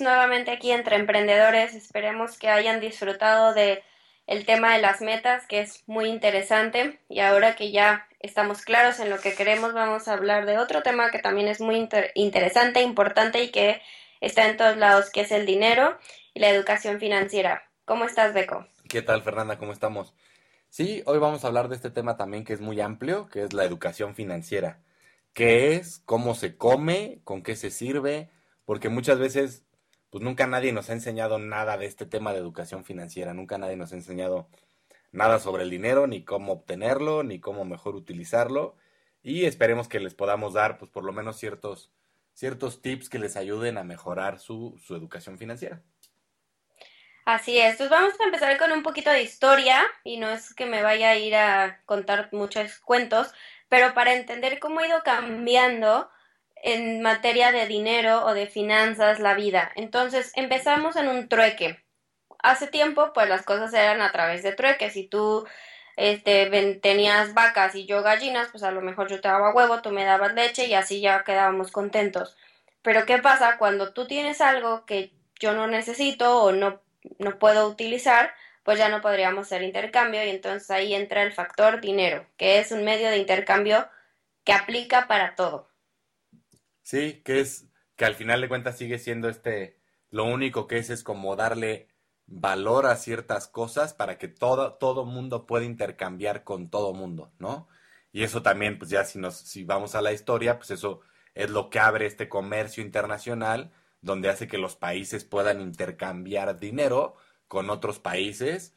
Nuevamente aquí entre emprendedores. Esperemos que hayan disfrutado de el tema de las metas, que es muy interesante. Y ahora que ya estamos claros en lo que queremos, vamos a hablar de otro tema que también es muy interesante, importante y que está en todos lados, que es el dinero y la educación financiera. ¿Cómo estás, Beco? ¿Qué tal, Fernanda? ¿Cómo estamos? Sí, hoy vamos a hablar de este tema también que es muy amplio, que es la educación financiera. ¿Qué es? ¿Cómo se come? ¿Con qué se sirve? porque muchas veces, pues nunca nadie nos ha enseñado nada de este tema de educación financiera, nunca nadie nos ha enseñado nada sobre el dinero, ni cómo obtenerlo, ni cómo mejor utilizarlo, y esperemos que les podamos dar, pues por lo menos ciertos, ciertos tips que les ayuden a mejorar su, su educación financiera. Así es, pues vamos a empezar con un poquito de historia y no es que me vaya a ir a contar muchos cuentos, pero para entender cómo ha ido cambiando en materia de dinero o de finanzas la vida. Entonces empezamos en un trueque. Hace tiempo, pues las cosas eran a través de trueques. Si tú este, tenías vacas y yo gallinas, pues a lo mejor yo te daba huevo, tú me dabas leche y así ya quedábamos contentos. Pero ¿qué pasa cuando tú tienes algo que yo no necesito o no, no puedo utilizar? Pues ya no podríamos hacer intercambio y entonces ahí entra el factor dinero, que es un medio de intercambio que aplica para todo. Sí, que es que al final de cuentas sigue siendo este, lo único que es es como darle valor a ciertas cosas para que todo, todo mundo pueda intercambiar con todo mundo, ¿no? Y eso también, pues ya si nos, si vamos a la historia, pues eso es lo que abre este comercio internacional, donde hace que los países puedan intercambiar dinero con otros países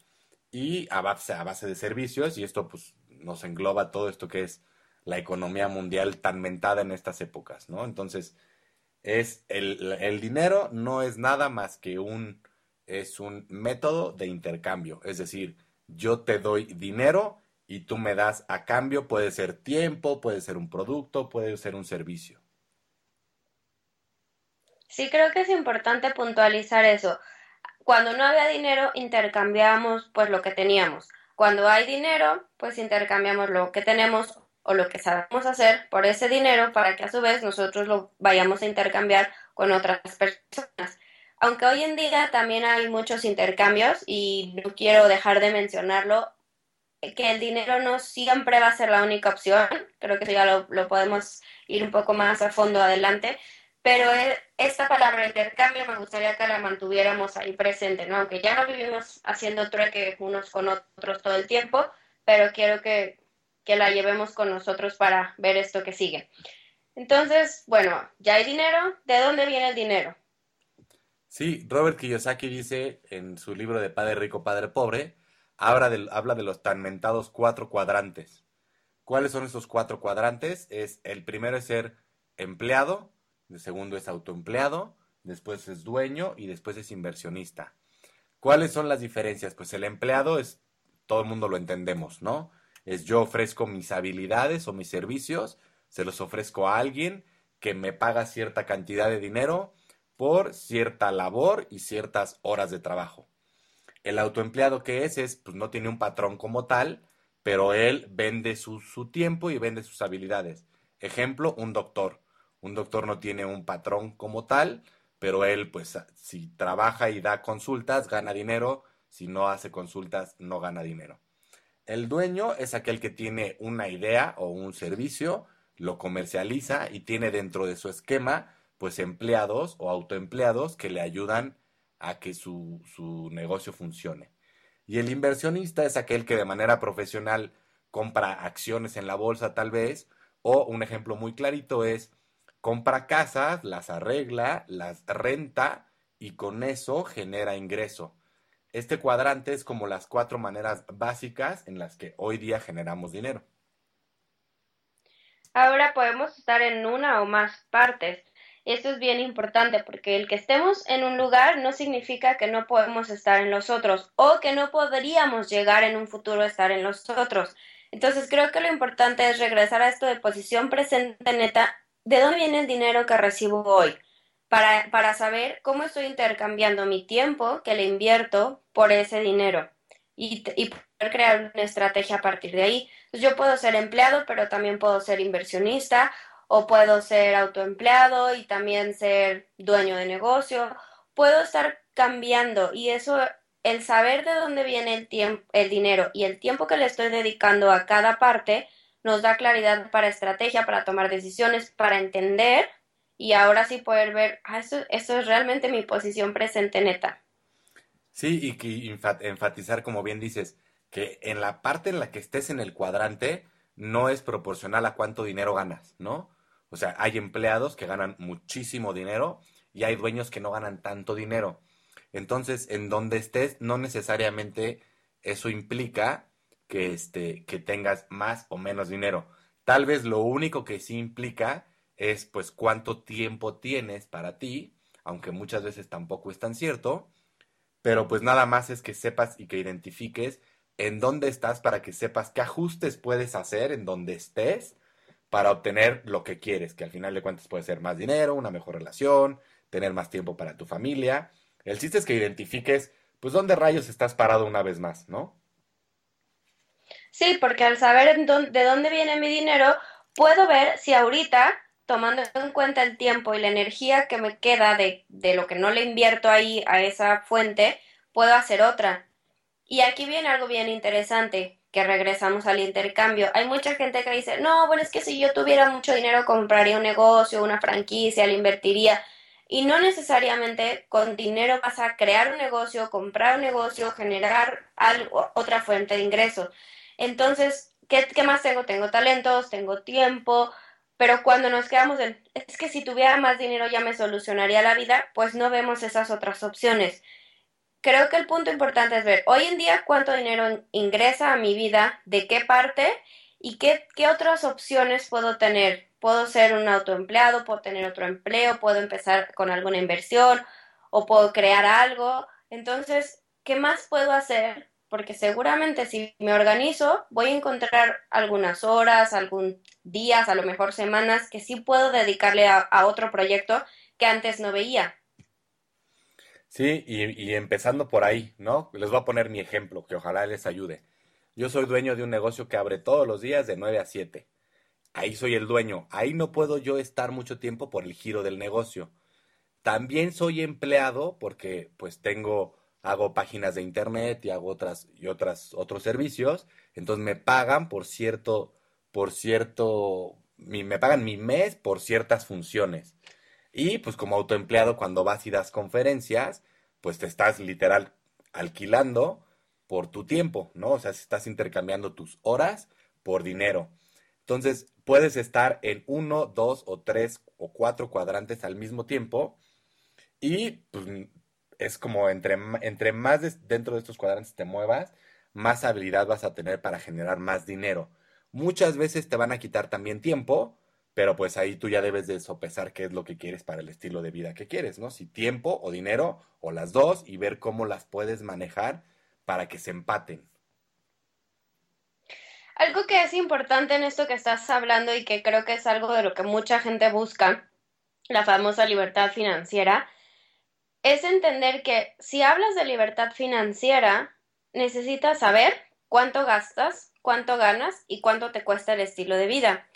y a base, a base de servicios, y esto pues nos engloba todo esto que es la economía mundial tan mentada en estas épocas, ¿no? Entonces, es el, el dinero no es nada más que un, es un método de intercambio, es decir, yo te doy dinero y tú me das a cambio, puede ser tiempo, puede ser un producto, puede ser un servicio. Sí, creo que es importante puntualizar eso. Cuando no había dinero, intercambiamos pues lo que teníamos. Cuando hay dinero, pues intercambiamos lo que tenemos o lo que sabemos hacer por ese dinero para que a su vez nosotros lo vayamos a intercambiar con otras personas. Aunque hoy en día también hay muchos intercambios y no quiero dejar de mencionarlo, que el dinero no siempre va a ser la única opción, creo que ya lo, podemos ir un poco más a fondo adelante, pero e, esta palabra intercambio me gustaría que la mantuviéramos ahí presente, ¿no? Aunque ya no vivimos haciendo trueque unos con otros todo el tiempo, pero quiero que que la llevemos con nosotros para ver esto que sigue. Entonces, bueno, ya hay dinero. ¿De dónde viene el dinero? Sí, Robert Kiyosaki dice en su libro de Padre Rico, Padre Pobre, habla de, los tan mentados cuatro cuadrantes. ¿Cuáles son esos cuatro cuadrantes? Es el primero es ser empleado, el segundo es autoempleado, después es dueño y después es inversionista. ¿Cuáles son las diferencias? Pues el empleado es, todo el mundo lo entendemos, ¿no? Es yo ofrezco mis habilidades o mis servicios, se los ofrezco a alguien que me paga cierta cantidad de dinero por cierta labor y ciertas horas de trabajo. El autoempleado que es, es, pues no tiene un patrón como tal, pero él vende su, su tiempo y vende sus habilidades. Ejemplo, un doctor. Un doctor no tiene un patrón como tal, pero él, pues, si trabaja y da consultas, gana dinero. Si no hace consultas, no gana dinero. El dueño es aquel que tiene una idea o un servicio, lo comercializa y tiene dentro de su esquema pues empleados o autoempleados que le ayudan a que su, su negocio funcione. Y el inversionista es aquel que de manera profesional compra acciones en la bolsa tal vez, o un ejemplo muy clarito es compra casas, las arregla, las renta y con eso genera ingreso. Este cuadrante es como las cuatro maneras básicas en las que hoy día generamos dinero. Ahora podemos estar en una o más partes. Esto es bien importante porque el que estemos en un lugar no significa que no podemos estar en los otros o que no podríamos llegar en un futuro a estar en los otros. Entonces creo que lo importante es regresar a esto de posición presente neta. ¿De dónde viene el dinero que recibo hoy? Para, para saber cómo estoy intercambiando mi tiempo que le invierto por ese dinero y, y poder crear una estrategia a partir de ahí. yo puedo ser empleado, pero también puedo ser inversionista o puedo ser autoempleado y también ser dueño de negocio puedo estar cambiando y eso, el saber de dónde viene el tiempo, el dinero y el tiempo que le estoy dedicando a cada parte, nos da claridad para estrategia, para tomar decisiones, para entender y ahora sí poder ver, ah, eso, eso es realmente mi posición presente neta. Sí, y que enfatizar, como bien dices, que en la parte en la que estés en el cuadrante no es proporcional a cuánto dinero ganas, ¿no? O sea, hay empleados que ganan muchísimo dinero y hay dueños que no ganan tanto dinero. Entonces, en donde estés, no necesariamente eso implica que, este, que tengas más o menos dinero. Tal vez lo único que sí implica es pues cuánto tiempo tienes para ti, aunque muchas veces tampoco es tan cierto, pero pues nada más es que sepas y que identifiques en dónde estás para que sepas qué ajustes puedes hacer en donde estés para obtener lo que quieres, que al final de cuentas puede ser más dinero, una mejor relación, tener más tiempo para tu familia. El chiste es que identifiques, pues, dónde rayos estás parado una vez más, ¿no? Sí, porque al saber de dónde viene mi dinero, puedo ver si ahorita, tomando en cuenta el tiempo y la energía que me queda de, de lo que no le invierto ahí a esa fuente, puedo hacer otra. Y aquí viene algo bien interesante, que regresamos al intercambio. Hay mucha gente que dice, no, bueno, es que si yo tuviera mucho dinero compraría un negocio, una franquicia, le invertiría. Y no necesariamente con dinero vas a crear un negocio, comprar un negocio, generar algo, otra fuente de ingresos. Entonces, ¿qué, ¿qué, más tengo? Tengo talentos, tengo tiempo, pero cuando nos quedamos en, es que si tuviera más dinero ya me solucionaría la vida, pues no vemos esas otras opciones. Creo que el punto importante es ver hoy en día cuánto dinero ingresa a mi vida, de qué parte y qué, qué otras opciones puedo tener. Puedo ser un autoempleado, puedo tener otro empleo, puedo empezar con alguna inversión o puedo crear algo. Entonces, ¿qué más puedo hacer porque seguramente si me organizo voy a encontrar algunas horas, algún días, a lo mejor semanas que sí puedo dedicarle a, otro proyecto que antes no veía. Sí, y, y, empezando por ahí, ¿no? Les voy a poner mi ejemplo, que ojalá les ayude. Yo soy dueño de un negocio que abre todos los días de 9 a 7. Ahí soy el dueño. Ahí no puedo yo estar mucho tiempo por el giro del negocio. También soy empleado porque pues tengo hago páginas de internet y hago otras y otras otros servicios, entonces me pagan por cierto por cierto me pagan mi mes por ciertas funciones. Y pues como autoempleado cuando vas y das conferencias, pues te estás literal alquilando por tu tiempo, ¿no? O sea, estás intercambiando tus horas por dinero. Entonces, puedes estar en uno, dos o tres o cuatro cuadrantes al mismo tiempo y pues es como entre, entre más dentro de estos cuadrantes te muevas, más habilidad vas a tener para generar más dinero. Muchas veces te van a quitar también tiempo, pero pues ahí tú ya debes de sopesar qué es lo que quieres para el estilo de vida que quieres, ¿no? Si tiempo o dinero o las dos y ver cómo las puedes manejar para que se empaten. Algo que es importante en esto que estás hablando y que creo que es algo de lo que mucha gente busca, la famosa libertad financiera, es entender que si hablas de libertad financiera, necesitas saber cuánto gastas, cuánto ganas y cuánto te cuesta el estilo de vida.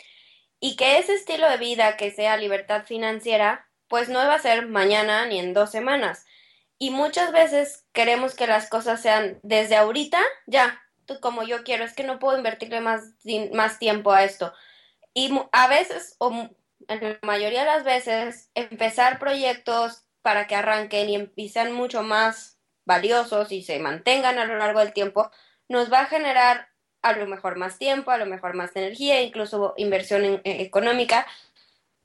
Y que ese estilo de vida que sea libertad financiera, pues no va a ser mañana ni en dos semanas. Y muchas veces queremos que las cosas sean desde ahorita, ya, tú como yo quiero, es que no puedo invertirle más, más tiempo a esto. Y a veces, o en la mayoría de las veces, empezar proyectos para que arranquen y, sean mucho más valiosos y se mantengan a lo largo del tiempo, nos va a generar a lo mejor más tiempo, a lo mejor más energía, incluso inversión eh, económica,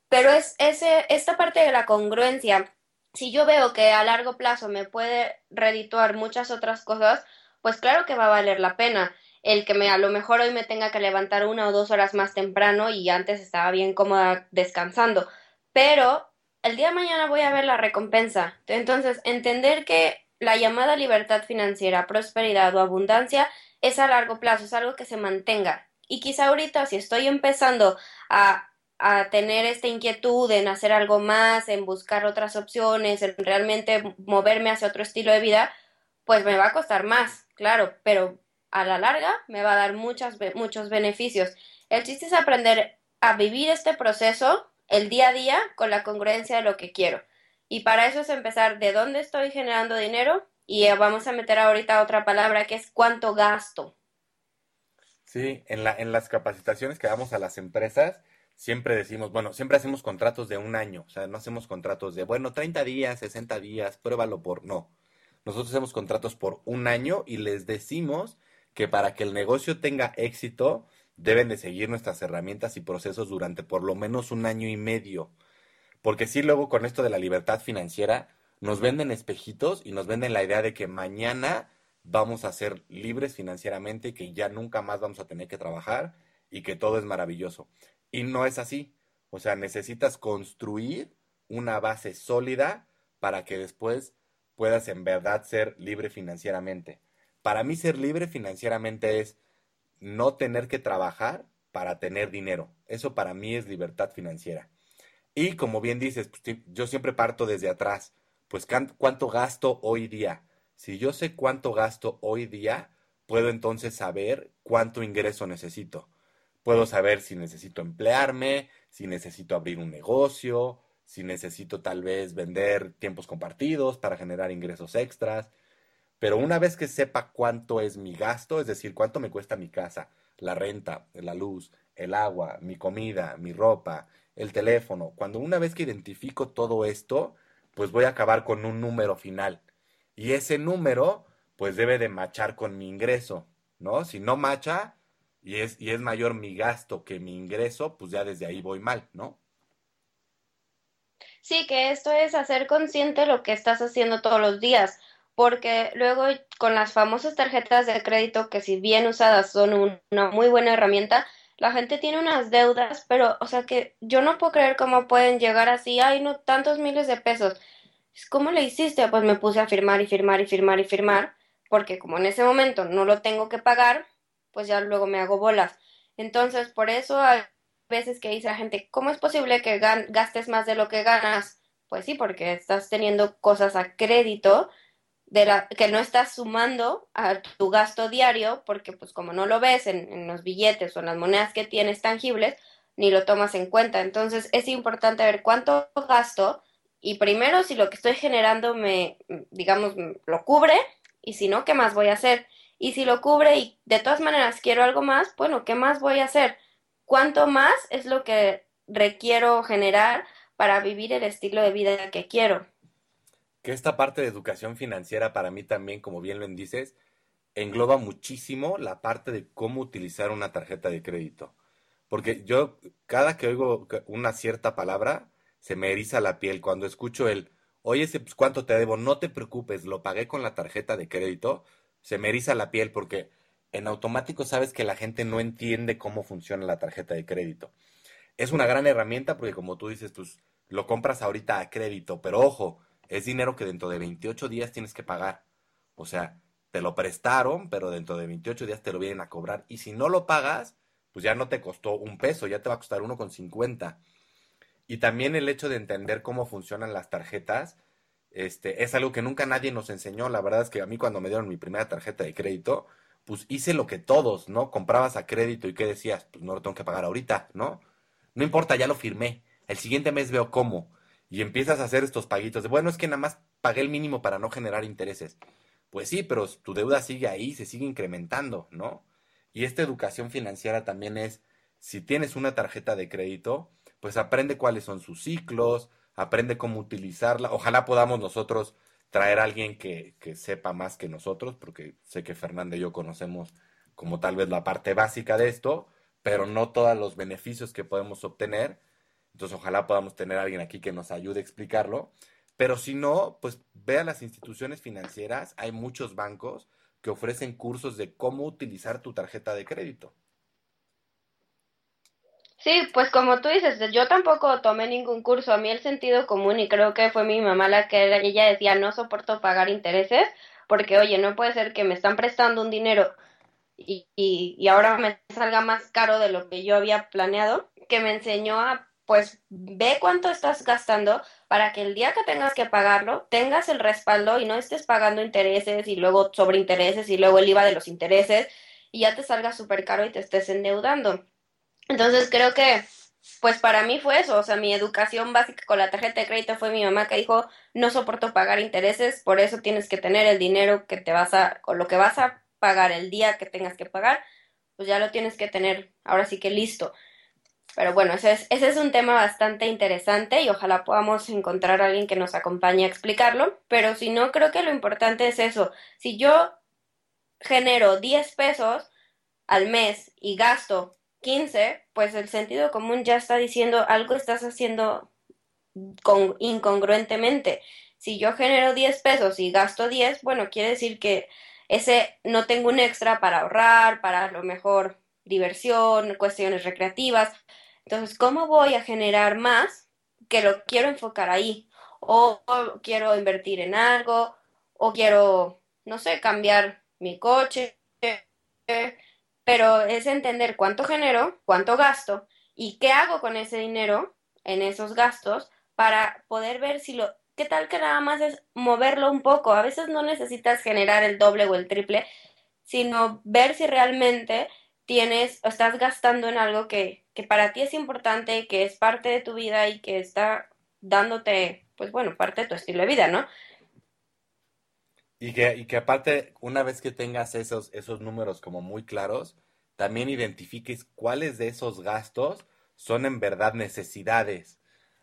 pero es ese, esta parte de la congruencia. Si yo veo que a largo plazo me puede redituar muchas otras cosas, pues claro que va a valer la pena. El que me a lo mejor hoy me tenga que levantar una o dos horas más temprano y antes estaba bien cómoda descansando. Pero el día de mañana voy a ver la recompensa. Entonces, entender que la llamada libertad financiera, prosperidad o abundancia es a largo plazo, es algo que se mantenga. Y quizá ahorita, si estoy empezando a, a tener esta inquietud en hacer algo más, en buscar otras opciones, en realmente moverme hacia otro estilo de vida, pues me va a costar más, claro, pero a la larga me va a dar muchas, muchos beneficios. El chiste es aprender a vivir este proceso el día a día con la congruencia de lo que quiero. Y para eso es empezar de dónde estoy generando dinero y vamos a meter ahorita otra palabra que es cuánto gasto. Sí, en, la, en las capacitaciones que damos a las empresas, siempre decimos, bueno, siempre hacemos contratos de un año, o sea, no hacemos contratos de, bueno, 30 días, 60 días, pruébalo por, no. Nosotros hacemos contratos por un año y les decimos que para que el negocio tenga éxito, deben de seguir nuestras herramientas y procesos durante por lo menos un año y medio. Porque si luego con esto de la libertad financiera, nos venden espejitos y nos venden la idea de que mañana vamos a ser libres financieramente y que ya nunca más vamos a tener que trabajar y que todo es maravilloso. Y no es así. O sea, necesitas construir una base sólida para que después puedas en verdad ser libre financieramente. Para mí ser libre financieramente es no tener que trabajar para tener dinero. Eso para mí es libertad financiera. Y como bien dices, pues, yo siempre parto desde atrás. Pues cuánto gasto hoy día. Si yo sé cuánto gasto hoy día, puedo entonces saber cuánto ingreso necesito. Puedo saber si necesito emplearme, si necesito abrir un negocio, si necesito tal vez vender tiempos compartidos para generar ingresos extras. Pero una vez que sepa cuánto es mi gasto, es decir, cuánto me cuesta mi casa, la renta, la luz, el agua, mi comida, mi ropa, el teléfono, cuando una vez que identifico todo esto, pues voy a acabar con un número final. Y ese número, pues debe de machar con mi ingreso, ¿no? Si no macha, y es, y es mayor mi gasto que mi ingreso, pues ya desde ahí voy mal, ¿no? Sí, que esto es hacer consciente lo que estás haciendo todos los días, porque luego con las famosas tarjetas de crédito, que si bien usadas son una muy buena herramienta, la gente tiene unas deudas, pero, o sea que yo no puedo creer cómo pueden llegar así, ay, no, tantos miles de pesos. ¿Cómo le hiciste? Pues me puse a firmar y firmar y firmar y firmar, porque como en ese momento no lo tengo que pagar, pues ya luego me hago bolas. Entonces, por eso hay veces que dice la gente, ¿cómo es posible que gastes más de lo que ganas? Pues sí, porque estás teniendo cosas a crédito de la, que no estás sumando a tu gasto diario, porque pues como no lo ves en, en los billetes o en las monedas que tienes tangibles, ni lo tomas en cuenta. Entonces es importante ver cuánto gasto y primero si lo que estoy generando me, digamos, lo cubre y si no, ¿qué más voy a hacer? Y si lo cubre y de todas maneras quiero algo más, bueno, ¿qué más voy a hacer? ¿Cuánto más es lo que requiero generar para vivir el estilo de vida que quiero? Que esta parte de educación financiera para mí también, como bien lo dices, engloba muchísimo la parte de cómo utilizar una tarjeta de crédito. Porque yo, cada que oigo una cierta palabra, se me eriza la piel. Cuando escucho el, oye, pues, ¿cuánto te debo? No te preocupes, lo pagué con la tarjeta de crédito se me eriza la piel porque en automático sabes que la gente no entiende cómo funciona la tarjeta de crédito. Es una gran herramienta porque como tú dices, pues lo compras ahorita a crédito, pero ojo, es dinero que dentro de 28 días tienes que pagar. O sea, te lo prestaron, pero dentro de 28 días te lo vienen a cobrar. Y si no lo pagas, pues ya no te costó un peso, ya te va a costar uno con cincuenta. Y también el hecho de entender cómo funcionan las tarjetas este, es algo que nunca nadie nos enseñó. La verdad es que a mí cuando me dieron mi primera tarjeta de crédito, pues hice lo que todos, ¿no? Comprabas a crédito y ¿qué decías? Pues no lo tengo que pagar ahorita, ¿no? No importa, ya lo firmé. El siguiente mes veo cómo. Y empiezas a hacer estos paguitos de, bueno, es que nada más pagué el mínimo para no generar intereses. Pues sí, pero tu deuda sigue ahí, se sigue incrementando, ¿no? Y esta educación financiera también es, si tienes una tarjeta de crédito, pues aprende cuáles son sus ciclos, aprende cómo utilizarla. Ojalá podamos nosotros traer a alguien que, que, sepa más que nosotros, porque sé que Fernanda y yo conocemos como tal vez la parte básica de esto, pero no todos los beneficios que podemos obtener. Entonces ojalá podamos tener a alguien aquí que nos ayude a explicarlo. Pero si no, pues ve a las instituciones financieras, hay muchos bancos que ofrecen cursos de cómo utilizar tu tarjeta de crédito. Sí, pues como tú dices, yo tampoco tomé ningún curso. A mí el sentido común, y creo que fue mi mamá la que ella decía, no soporto pagar intereses, porque oye, no puede ser que me están prestando un dinero y, y, y ahora me salga más caro de lo que yo había planeado, que me enseñó a, pues, ve cuánto estás gastando para que el día que tengas que pagarlo, tengas el respaldo y no estés pagando intereses y luego sobre intereses y luego el IVA de los intereses y ya te salga súper caro y te estés endeudando. Entonces creo que pues para mí fue eso, o sea, mi educación básica con la tarjeta de crédito fue mi mamá que dijo, no soporto pagar intereses, por eso tienes que tener el dinero que te vas a, con lo que vas a pagar el día que tengas que pagar, pues ya lo tienes que tener, ahora sí que listo. Pero bueno, ese es, ese es un tema bastante interesante y ojalá podamos encontrar a alguien que nos acompañe a explicarlo, pero si no, creo que lo importante es eso, si yo genero 10 pesos al mes y gasto 15, pues el sentido común ya está diciendo algo estás haciendo con, incongruentemente. Si yo genero 10 pesos y gasto 10, bueno, quiere decir que ese no tengo un extra para ahorrar, para a lo mejor diversión, cuestiones recreativas. Entonces, ¿cómo voy a generar más que lo quiero enfocar ahí? O, quiero invertir en algo, o quiero, no sé, cambiar mi coche, pero es entender cuánto genero, cuánto gasto y qué hago con ese dinero en esos gastos para poder ver si lo, qué tal que nada más es moverlo un poco. A veces no necesitas generar el doble o el triple, sino ver si realmente tienes o estás gastando en algo que, que para ti es importante, que es parte de tu vida y que está dándote, pues bueno, parte de tu estilo de vida, ¿no? Y que, y que aparte, una vez que tengas esos, esos números como muy claros, también identifiques cuáles de esos gastos son en verdad necesidades.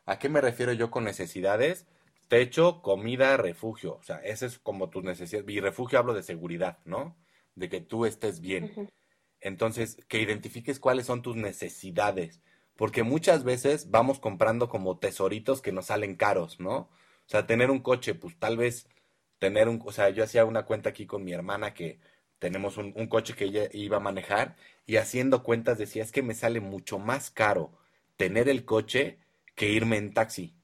¿A qué me refiero yo con necesidades? Techo, comida, refugio. O sea, ese es como tus necesidades. Y refugio hablo de seguridad, ¿no? De que tú estés bien. Entonces, que identifiques cuáles son tus necesidades. Porque muchas veces vamos comprando como tesoritos que nos salen caros, ¿no? O sea, tener un coche, pues tal vez tener un, o sea, yo hacía una cuenta aquí con mi hermana que tenemos un, coche que ella iba a manejar y haciendo cuentas decía, es que me sale mucho más caro tener el coche que irme en taxi.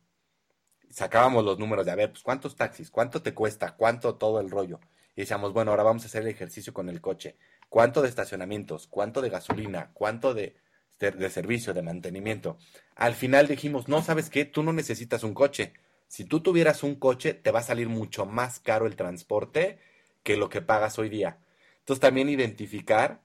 Sacábamos los números de, a ver, pues cuántos taxis, cuánto te cuesta, cuánto todo el rollo. Y decíamos, bueno, ahora vamos a hacer el ejercicio con el coche. ¿Cuánto de estacionamientos? ¿Cuánto de gasolina? ¿Cuánto de, de servicio, de mantenimiento? Al final dijimos, no, ¿sabes qué? Tú no necesitas un coche si tú tuvieras un coche, te va a salir mucho más caro el transporte que lo que pagas hoy día. Entonces también identificar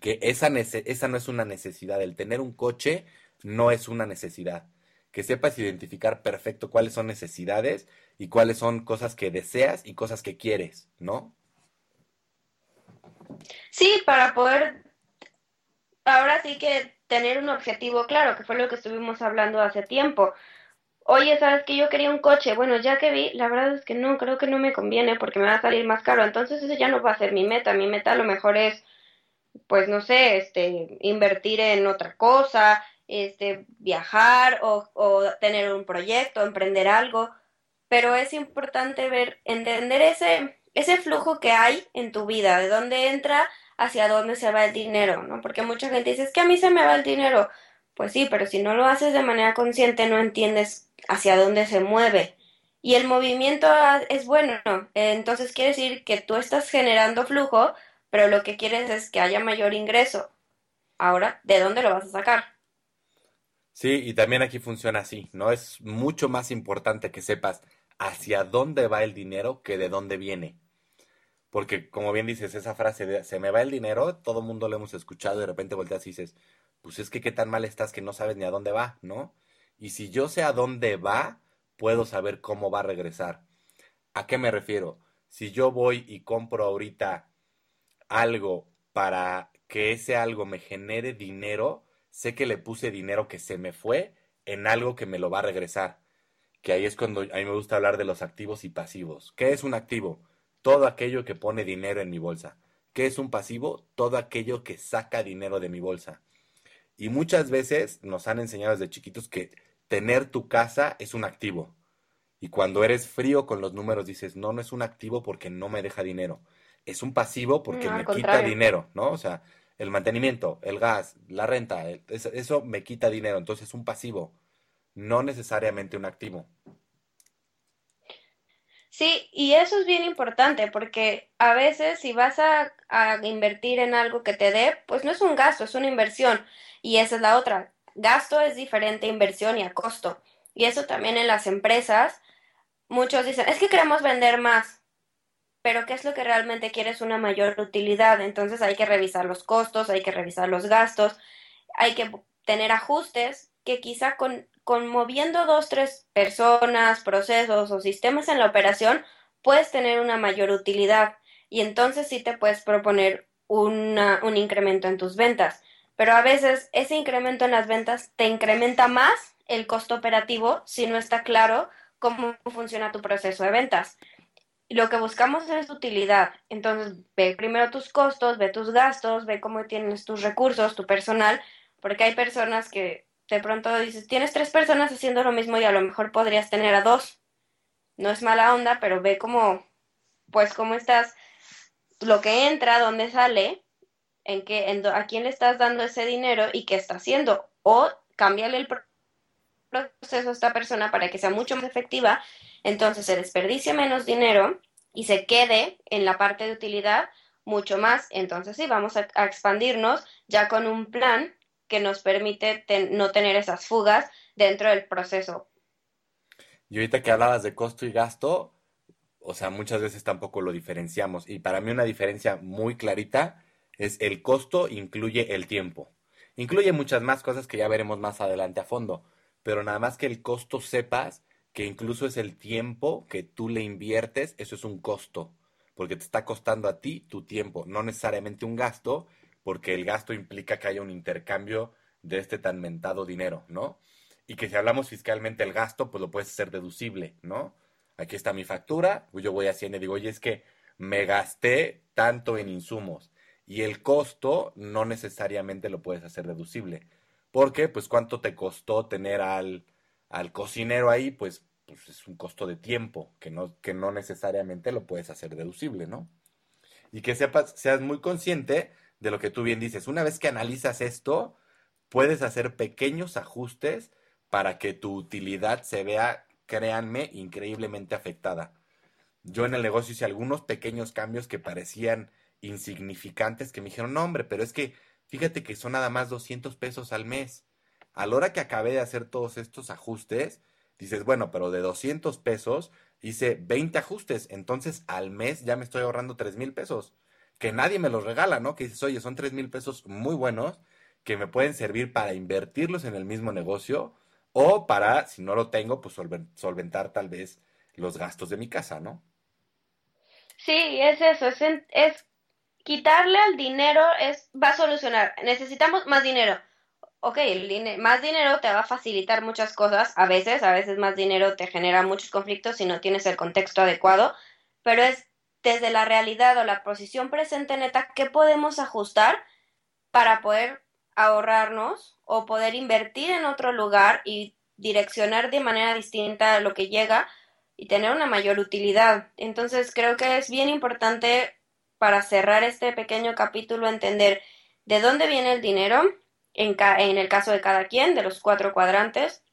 que esa, esa no es una necesidad, el tener un coche no es una necesidad. Que sepas identificar perfecto cuáles son necesidades y cuáles son cosas que deseas y cosas que quieres, ¿no? Sí, para poder ahora sí que tener un objetivo claro, que fue lo que estuvimos hablando hace tiempo oye, ¿sabes que yo quería un coche? Bueno, ya que vi, la verdad es que no, creo que no me conviene porque me va a salir más caro. Entonces ese ya no va a ser mi meta. Mi meta a lo mejor es, pues no sé, este, invertir en otra cosa, este, viajar o, o tener un proyecto, emprender algo. Pero es importante ver, entender ese, ese flujo que hay en tu vida, de dónde entra, hacia dónde se va el dinero, ¿no? Porque mucha gente dice, es que a mí se me va el dinero. Pues sí, pero si no lo haces de manera consciente, no entiendes hacia dónde se mueve. Y el movimiento es bueno, entonces quiere decir que tú estás generando flujo, pero lo que quieres es que haya mayor ingreso. Ahora, ¿de dónde lo vas a sacar? Sí, y también aquí funciona así, ¿no? Es mucho más importante que sepas hacia dónde va el dinero que de dónde viene. Porque, como bien dices, esa frase de se me va el dinero, todo el mundo lo hemos escuchado y de repente volteas y dices, pues es que qué tan mal estás que no sabes ni a dónde va, ¿no? Y si yo sé a dónde va, puedo saber cómo va a regresar. ¿A qué me refiero? Si yo voy y compro ahorita algo para que ese algo me genere dinero, sé que le puse dinero que se me fue en algo que me lo va a regresar. Que ahí es cuando a mí me gusta hablar de los activos y pasivos. ¿Qué es un activo? Todo aquello que pone dinero en mi bolsa. ¿Qué es un pasivo? Todo aquello que saca dinero de mi bolsa. Y muchas veces nos han enseñado desde chiquitos que tener tu casa es un activo. Y cuando eres frío con los números dices, no, no es un activo porque no me deja dinero. Es un pasivo porque me quita dinero, ¿no? O sea, el mantenimiento, el gas, la renta, eso me quita dinero. Entonces es un pasivo, no necesariamente un activo. Sí, y eso es bien importante porque a veces si vas a, invertir en algo que te dé, pues no es un gasto, es una inversión. Y esa es la otra gasto es diferente a inversión y a costo. Y eso también en las empresas, muchos dicen, es que queremos vender más, pero ¿qué es lo que realmente quieres? Una mayor utilidad. Entonces hay que revisar los costos, hay que revisar los gastos, hay que tener ajustes que quizá con, con moviendo dos, tres personas, procesos o sistemas en la operación, puedes tener una mayor utilidad y entonces sí te puedes proponer una, un incremento en tus ventas. Pero a veces ese incremento en las ventas te incrementa más el costo operativo si no está claro cómo funciona tu proceso de ventas. Lo que buscamos es utilidad. Entonces, ve primero tus costos, ve tus gastos, ve cómo tienes tus recursos, tu personal, porque hay personas que de pronto dices, tienes tres personas haciendo lo mismo y a lo mejor podrías tener a dos. No es mala onda, pero ve cómo, pues, cómo estás, lo que entra, dónde sale, en qué, en, a quién le estás dando ese dinero y qué está haciendo. O cámbiale el proceso a esta persona para que sea mucho más efectiva, entonces se desperdicie menos dinero y se quede en la parte de utilidad mucho más. Entonces sí, vamos a, expandirnos ya con un plan que nos permite no tener esas fugas dentro del proceso. Y ahorita que hablabas de costo y gasto, o sea, muchas veces tampoco lo diferenciamos. Y para mí una diferencia muy clarita es el costo incluye el tiempo. Incluye muchas más cosas que ya veremos más adelante a fondo pero nada más que el costo sepas que incluso es el tiempo que tú le inviertes, eso es un costo, porque te está costando a ti tu tiempo, no necesariamente un gasto, porque el gasto implica que haya un intercambio de este tan mentado dinero, ¿no? Y que si hablamos fiscalmente el gasto, pues lo puedes hacer deducible, ¿no? Aquí está mi factura, pues yo voy a Hacienda y digo, oye, es que me gasté tanto en insumos. Y el costo no necesariamente lo puedes hacer deducible. Porque, pues, ¿cuánto te costó tener al, al cocinero ahí? Pues, pues es un costo de tiempo que no, que no necesariamente lo puedes hacer deducible, ¿no? Y que sepas, seas muy consciente de lo que tú bien dices. Una vez que analizas esto, puedes hacer pequeños ajustes para que tu utilidad se vea, créanme, increíblemente afectada. Yo en el negocio hice algunos pequeños cambios que parecían insignificantes, que me dijeron, no hombre, pero es que Fíjate que son nada más 200 pesos al mes. A la hora que acabé de hacer todos estos ajustes, dices, bueno, pero de 200 pesos hice 20 ajustes, entonces al mes ya me estoy ahorrando 3 mil pesos, que nadie me los regala, ¿no? Que dices, oye, son 3 mil pesos muy buenos que me pueden servir para invertirlos en el mismo negocio o para, si no lo tengo, pues solventar tal vez los gastos de mi casa, ¿no? Sí, es eso, es, es quitarle al dinero es, va a solucionar. Necesitamos más dinero. Ok, el más dinero te va a facilitar muchas cosas. A veces, a veces más dinero te genera muchos conflictos si no tienes el contexto adecuado. Pero es desde la realidad o la posición presente neta, ¿qué podemos ajustar para poder ahorrarnos o poder invertir en otro lugar y direccionar de manera distinta lo que llega y tener una mayor utilidad? Entonces creo que es bien importante para cerrar este pequeño capítulo, entender de dónde viene el dinero, en, en el caso de cada quien, de los cuatro cuadrantes,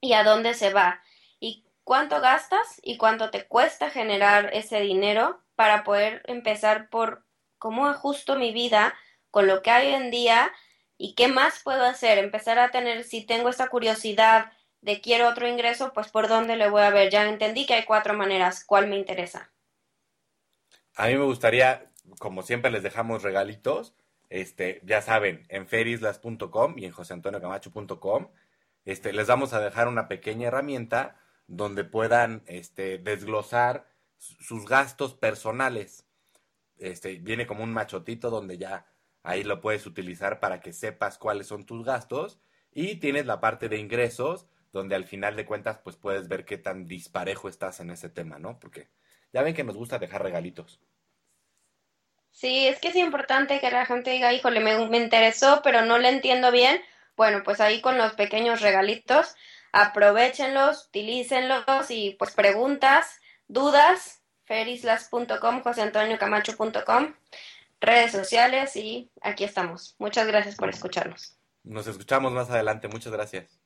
y a dónde se va, y cuánto gastas y cuánto te cuesta generar ese dinero para poder empezar por cómo ajusto mi vida con lo que hay hoy en día y qué más puedo hacer, empezar a tener, si tengo esta curiosidad de quiero otro ingreso, pues por dónde le voy a ver. Ya entendí que hay cuatro maneras, ¿cuál me interesa? A mí me gustaría como siempre les dejamos regalitos. Este, ya saben, en ferislas.com y en joseantoniocamacho.com, este, les vamos a dejar una pequeña herramienta donde puedan este, desglosar sus gastos personales. Este, viene como un machotito donde ya ahí lo puedes utilizar para que sepas cuáles son tus gastos y tienes la parte de ingresos donde al final de cuentas pues puedes ver qué tan disparejo estás en ese tema, ¿no? Porque ya ven que nos gusta dejar regalitos. Sí, es que es importante que la gente diga, híjole, me, me interesó, pero no le entiendo bien. Bueno, pues ahí con los pequeños regalitos, aprovechenlos, utilícenlos y pues preguntas, dudas, ferislas.com, joseantoniocamacho.com, redes sociales y aquí estamos. Muchas gracias por escucharnos. Nos escuchamos más adelante. Muchas gracias.